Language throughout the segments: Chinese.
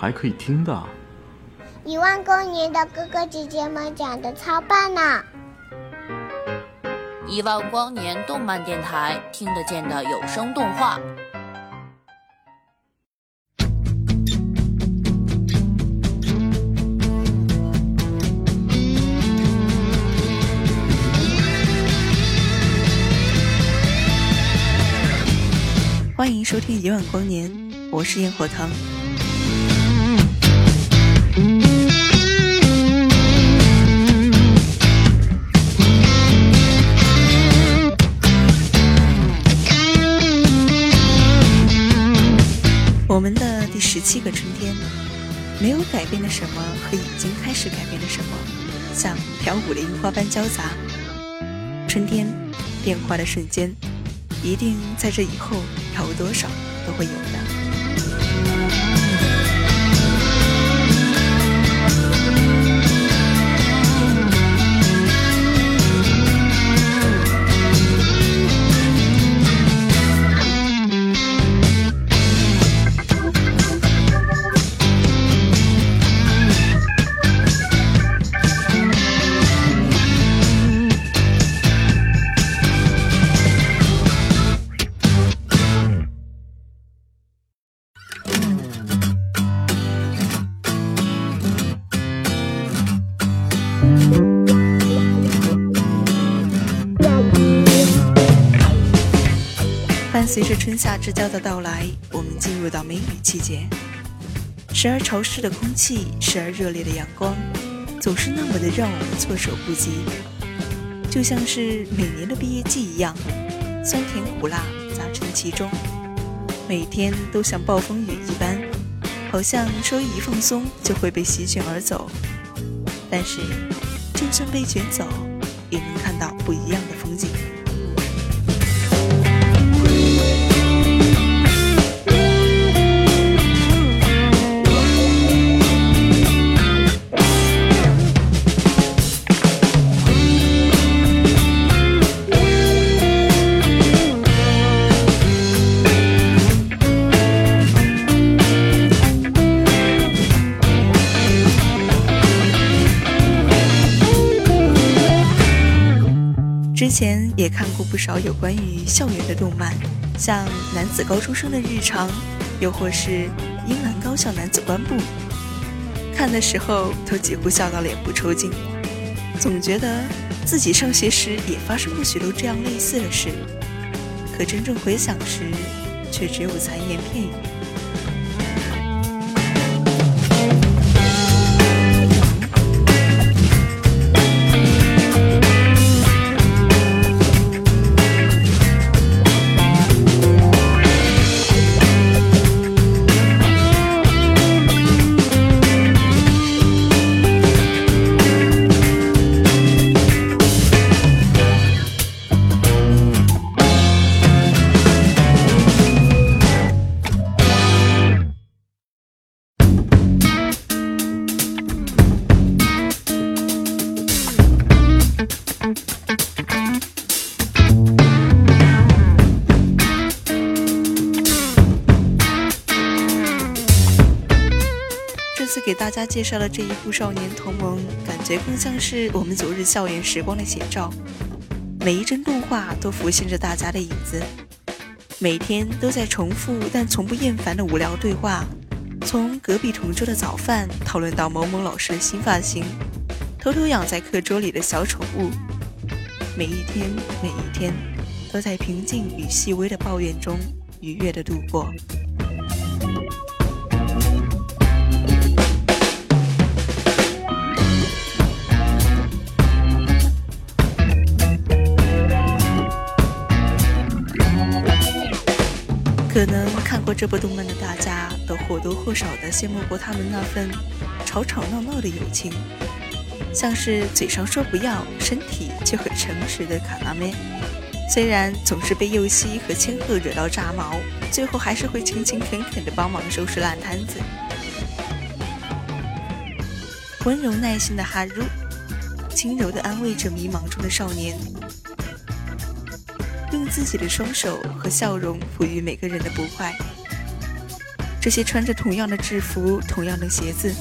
还可以听的，一万光年的哥哥姐姐们讲的超棒呢！一万光年动漫电台听得见的有声动画，欢迎收听一万光年，我是烟火糖。七个春天，没有改变的什么和已经开始改变的什么，像飘舞的樱花般交杂。春天变化的瞬间，一定在这以后有多少都会有的。伴随着春夏之交的到来，我们进入到梅雨季节。时而潮湿的空气，时而热烈的阳光，总是那么的让我们措手不及。就像是每年的毕业季一样，酸甜苦辣杂陈其中，每天都像暴风雨一般，好像稍微一放松就会被席卷而走。但是，就算被卷走，也能看到不一样的风景。过不少有关于校园的动漫，像男子高中生的日常，又或是英兰高校男子官部，看的时候都几乎笑到脸部抽筋，总觉得自己上学时也发生过许多这样类似的事，可真正回想时，却只有残言片语。这次给大家介绍的这一部《少年同盟》，感觉更像是我们昨日校园时光的写照。每一帧动画都浮现着大家的影子，每天都在重复但从不厌烦的无聊对话，从隔壁同桌的早饭讨论到某某老师的新发型，偷偷养在课桌里的小宠物。每一天，每一天，都在平静与细微的抱怨中愉悦的度过。可能看过这部动漫的大家，都或多或少的羡慕过他们那份吵吵闹闹的友情，像是嘴上说不要，身体却很诚实的卡拉妹。虽然总是被佑希和千鹤惹到炸毛，最后还是会勤勤恳恳的帮忙收拾烂摊子。温柔耐心的哈如，轻柔的安慰着迷茫中的少年，用自己的双手和笑容抚育每个人的不快。这些穿着同样的制服、同样的鞋子、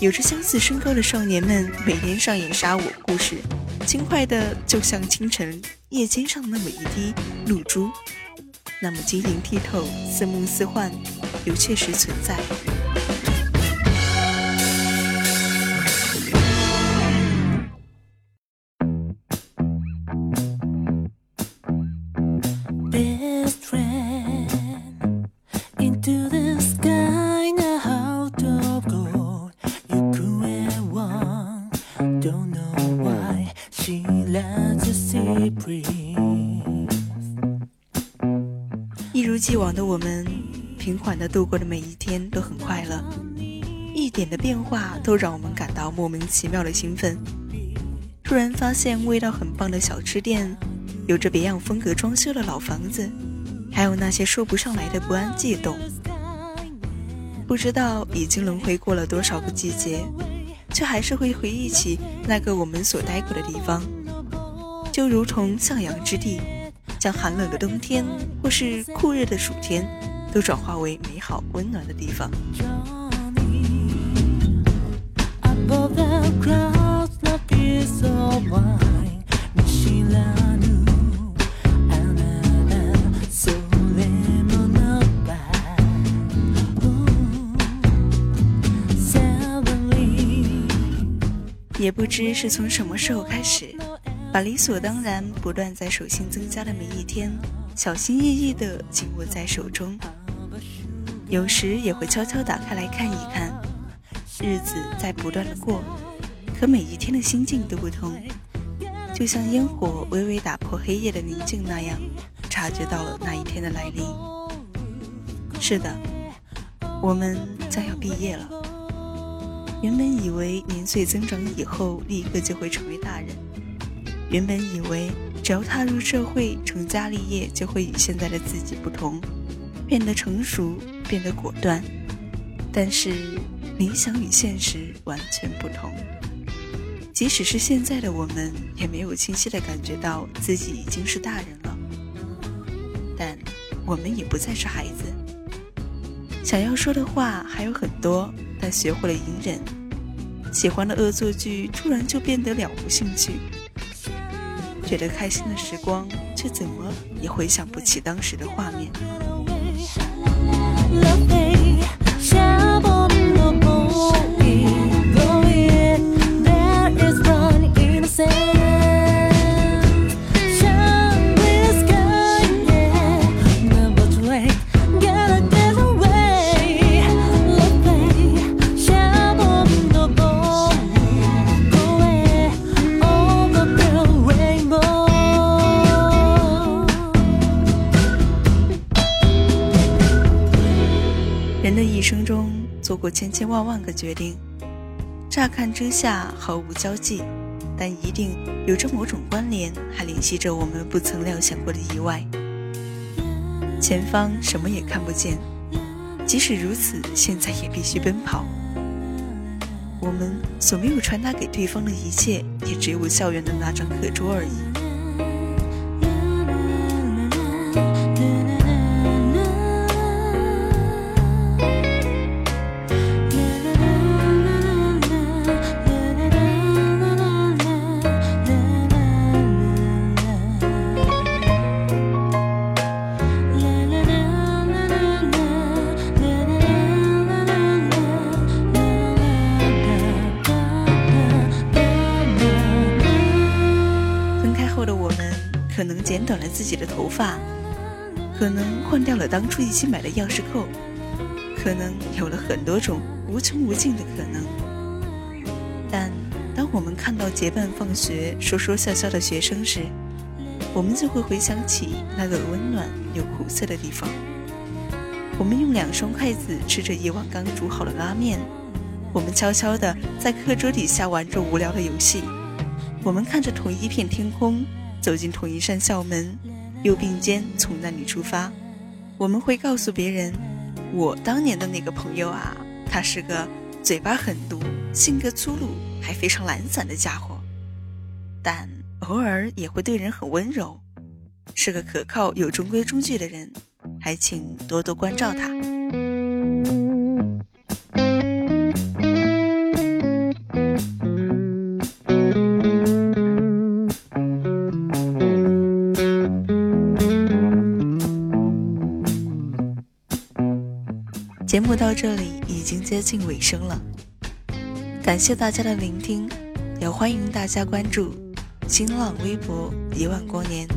有着相似身高的少年们，每天上演杀我故事，轻快的就像清晨夜间上那么一滴露珠，那么晶莹剔透、似梦似幻，又确实存在。一如既往的我们，平缓的度过的每一天都很快乐，一点的变化都让我们感到莫名其妙的兴奋。突然发现味道很棒的小吃店，有着别样风格装修的老房子，还有那些说不上来的不安悸动。不知道已经轮回过了多少个季节，却还是会回忆起那个我们所待过的地方，就如同向阳之地。将寒冷的冬天或是酷热的暑天，都转化为美好温暖的地方。也不知是从什么时候开始。把理所当然、不断在手心增加的每一天，小心翼翼地紧握在手中。有时也会悄悄打开来看一看。日子在不断的过，可每一天的心境都不同。就像烟火微微打破黑夜的宁静那样，察觉到了那一天的来临。是的，我们将要毕业了。原本以为年岁增长以后，立刻就会成为大人。原本以为只要踏入社会、成家立业，就会与现在的自己不同，变得成熟，变得果断。但是理想与现实完全不同。即使是现在的我们，也没有清晰的感觉到自己已经是大人了。但我们也不再是孩子。想要说的话还有很多，但学会了隐忍。喜欢的恶作剧突然就变得了无兴趣。觉得开心的时光，却怎么也回想不起当时的画面。过千千万万个决定，乍看之下毫无交集，但一定有着某种关联，还联系着我们不曾料想过的意外。前方什么也看不见，即使如此，现在也必须奔跑。我们所没有传达给对方的一切，也只有校园的那张课桌而已。发，可能换掉了当初一起买的钥匙扣，可能有了很多种无穷无尽的可能。但当我们看到结伴放学、说说笑笑的学生时，我们就会回想起那个温暖又苦涩的地方。我们用两双筷子吃着一碗刚煮好的拉面，我们悄悄地在课桌底下玩着无聊的游戏，我们看着同一片天空，走进同一扇校门，又并肩从那里出发。我们会告诉别人，我当年的那个朋友啊，他是个嘴巴狠毒、性格粗鲁还非常懒散的家伙，但偶尔也会对人很温柔，是个可靠、又中规中矩的人。还请多多关照他。已经接近尾声了，感谢大家的聆听，也欢迎大家关注新浪微博“一万光年”。